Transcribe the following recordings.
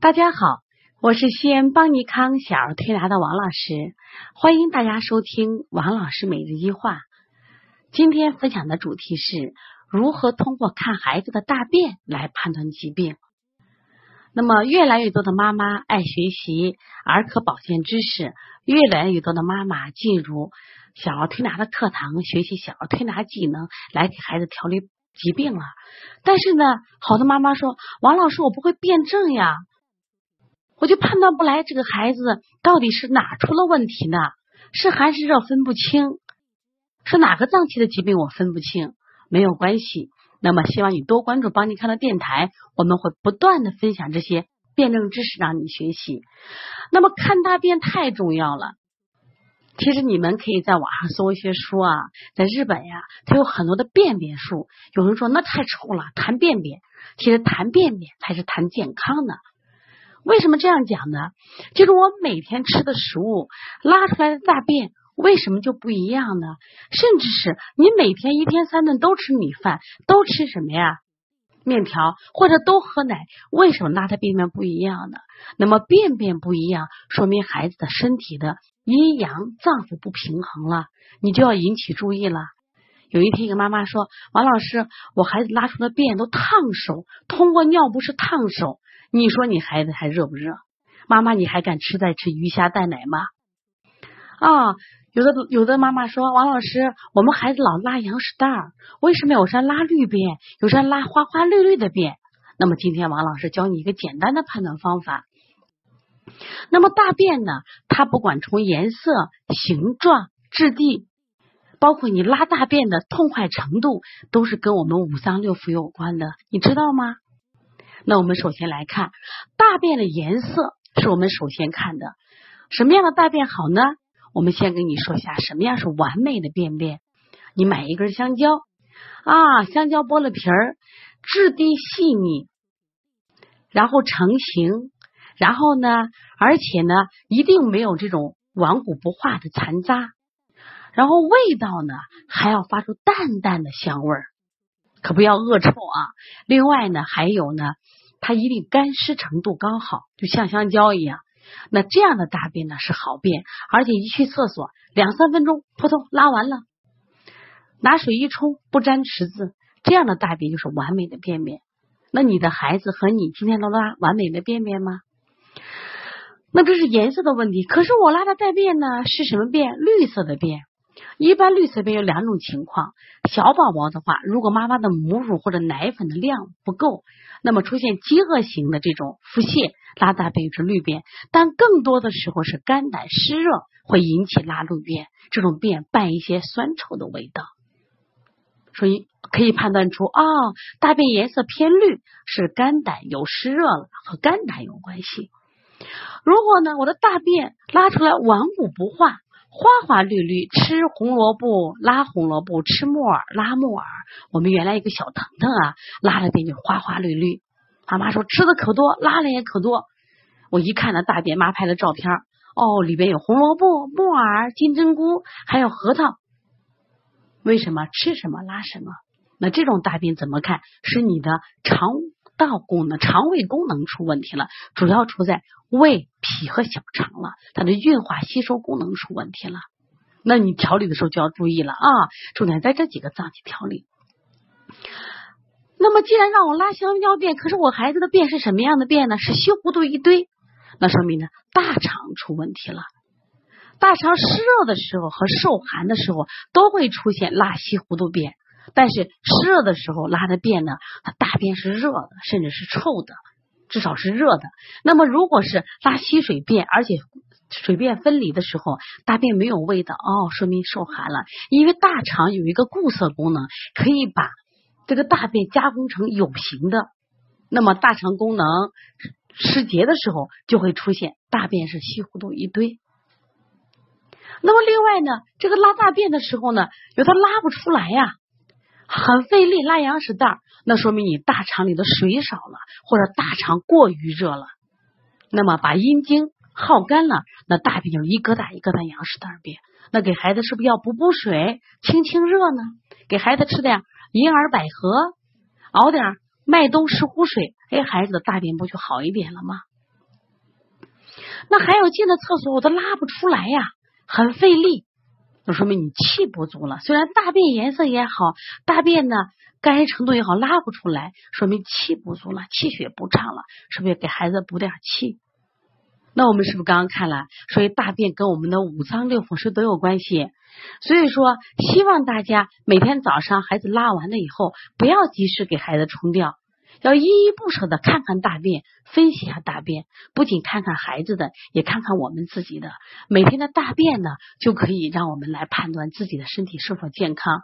大家好，我是西安邦尼康小儿推拿的王老师，欢迎大家收听王老师每日一话。今天分享的主题是如何通过看孩子的大便来判断疾病。那么，越来越多的妈妈爱学习儿科保健知识，越来越多的妈妈进入小儿推拿的课堂学习小儿推拿技能，来给孩子调理疾病了。但是呢，好多妈妈说：“王老师，我不会辩证呀。”我就判断不来这个孩子到底是哪出了问题呢？是寒湿热分不清，是哪个脏器的疾病我分不清，没有关系。那么希望你多关注帮你看的电台，我们会不断的分享这些辩证知识让你学习。那么看大便太重要了，其实你们可以在网上搜一些书啊，在日本呀，它有很多的便便术。有人说那太臭了，谈便便，其实谈便便才是谈健康的。为什么这样讲呢？就是我每天吃的食物拉出来的大便，为什么就不一样呢？甚至是你每天一天三顿都吃米饭，都吃什么呀？面条或者都喝奶，为什么拉的便便不一样呢？那么便便不一样，说明孩子的身体的阴阳脏腑不平衡了，你就要引起注意了。有一天，一个妈妈说：“王老师，我孩子拉出的便都烫手，通过尿不湿烫手。你说你孩子还热不热？妈妈，你还敢吃再吃鱼虾蛋奶吗？”啊，有的有的妈妈说：“王老师，我们孩子老拉羊屎蛋儿，为什么有时拉绿便，有时拉花花绿绿的便？”那么今天王老师教你一个简单的判断方法。那么大便呢，它不管从颜色、形状、质地。包括你拉大便的痛快程度，都是跟我们五脏六腑有关的，你知道吗？那我们首先来看大便的颜色，是我们首先看的。什么样的大便好呢？我们先跟你说一下什么样是完美的便便。你买一根香蕉啊，香蕉剥了皮儿，质地细腻，然后成型，然后呢，而且呢，一定没有这种顽固不化的残渣。然后味道呢，还要发出淡淡的香味儿，可不要恶臭啊。另外呢，还有呢，它一定干湿程度刚好，就像香蕉一样。那这样的大便呢是好便，而且一去厕所两三分钟，扑通拉完了，拿水一冲不沾池子，这样的大便就是完美的便便。那你的孩子和你今天都拉完美的便便吗？那这是颜色的问题。可是我拉的大便呢是什么便？绿色的便。一般绿色便有两种情况，小宝宝的话，如果妈妈的母乳或者奶粉的量不够，那么出现饥饿型的这种腹泻，拉大便是绿便。但更多的时候是肝胆湿热会引起拉绿便，这种便伴一些酸臭的味道，所以可以判断出啊，大便颜色偏绿是肝胆有湿热了，和肝胆有关系。如果呢，我的大便拉出来顽固不化。花花绿绿，吃红萝卜拉红萝卜，吃木耳拉木耳。我们原来一个小腾腾啊，拉了便就花花绿绿。妈妈说吃的可多，拉了也可多。我一看那大便，妈拍的照片，哦，里边有红萝卜、木耳、金针菇，还有核桃。为什么吃什么拉什么？那这种大便怎么看？是你的肠。道功能、肠胃功能出问题了，主要出在胃、脾和小肠了，它的运化吸收功能出问题了。那你调理的时候就要注意了啊，重点在这几个脏器调理。那么既然让我拉香蕉便，可是我孩子的便是什么样的便呢？是稀糊涂一堆，那说明呢大肠出问题了。大肠湿热的时候和受寒的时候都会出现拉稀糊涂便。但是湿热的时候拉的便呢，它大便是热的，甚至是臭的，至少是热的。那么如果是拉稀水便，而且水便分离的时候，大便没有味道，哦，说明受寒了。因为大肠有一个固涩功能，可以把这个大便加工成有形的。那么大肠功能失节的时候，就会出现大便是稀糊涂一堆。那么另外呢，这个拉大便的时候呢，有它拉不出来呀。很费力拉羊屎蛋儿，那说明你大肠里的水少了，或者大肠过于热了。那么把阴经耗干了，那大便就一疙瘩一疙瘩羊屎蛋儿便。那给孩子是不是要补补水、清清热呢？给孩子吃点银耳百合，熬点麦冬石斛水，哎，孩子的大便不就好一点了吗？那还有进了厕所我都拉不出来呀，很费力，就说明你气不足了。虽然大便颜色也好，大便呢干程度也好，拉不出来，说明气不足了，气血不畅了，是不是给孩子补点气？那我们是不是刚刚看了？所以大便跟我们的五脏六腑是都有关系。所以说，希望大家每天早上孩子拉完了以后，不要及时给孩子冲掉。要依依不舍的看看大便，分析一下大便，不仅看看孩子的，也看看我们自己的。每天的大便呢，就可以让我们来判断自己的身体是否健康。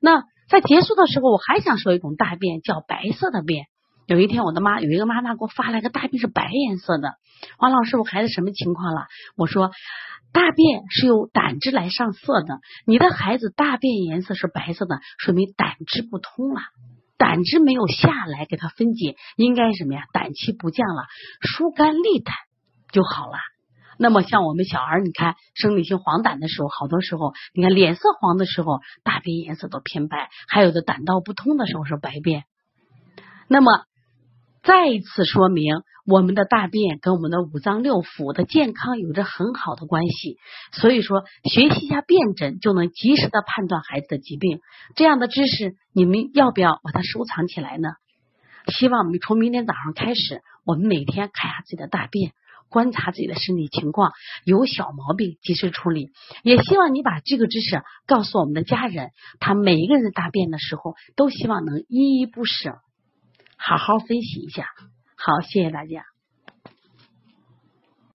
那在结束的时候，我还想说一种大便，叫白色的便。有一天，我的妈有一个妈妈给我发来个大便是白颜色的。王老师，我孩子什么情况了？我说，大便是由胆汁来上色的。你的孩子大便颜色是白色的，说明胆汁不通了。胆汁没有下来给它分解，应该什么呀？胆气不降了，疏肝利胆就好了。那么像我们小孩，你看生理性黄疸的时候，好多时候你看脸色黄的时候，大便颜色都偏白；还有的胆道不通的时候是白便。那么再一次说明。我们的大便跟我们的五脏六腑的健康有着很好的关系，所以说学习一下辩诊就能及时的判断孩子的疾病。这样的知识你们要不要把它收藏起来呢？希望我们从明天早上开始，我们每天看下自己的大便，观察自己的身体情况，有小毛病及时处理。也希望你把这个知识告诉我们的家人，他每一个人大便的时候都希望能依依不舍，好好分析一下。好，谢谢大家。